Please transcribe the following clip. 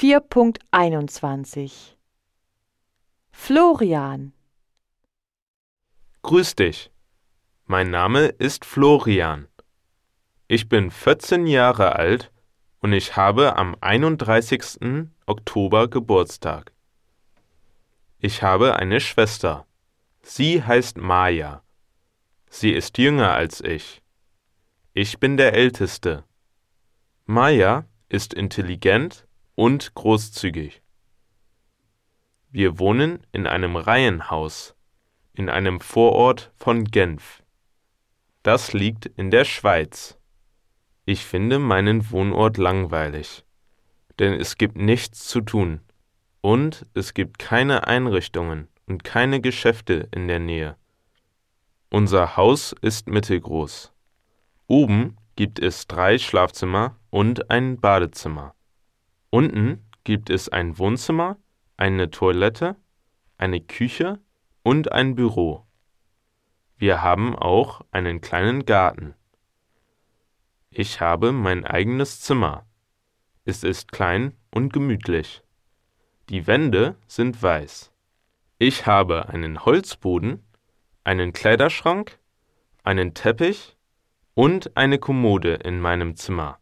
4.21 Florian Grüß dich. Mein Name ist Florian. Ich bin 14 Jahre alt und ich habe am 31. Oktober Geburtstag. Ich habe eine Schwester. Sie heißt Maja. Sie ist jünger als ich. Ich bin der Älteste. Maja ist intelligent und großzügig. Wir wohnen in einem Reihenhaus in einem Vorort von Genf. Das liegt in der Schweiz. Ich finde meinen Wohnort langweilig, denn es gibt nichts zu tun und es gibt keine Einrichtungen und keine Geschäfte in der Nähe. Unser Haus ist mittelgroß. Oben gibt es drei Schlafzimmer und ein Badezimmer. Unten gibt es ein Wohnzimmer, eine Toilette, eine Küche und ein Büro. Wir haben auch einen kleinen Garten. Ich habe mein eigenes Zimmer. Es ist klein und gemütlich. Die Wände sind weiß. Ich habe einen Holzboden, einen Kleiderschrank, einen Teppich und eine Kommode in meinem Zimmer.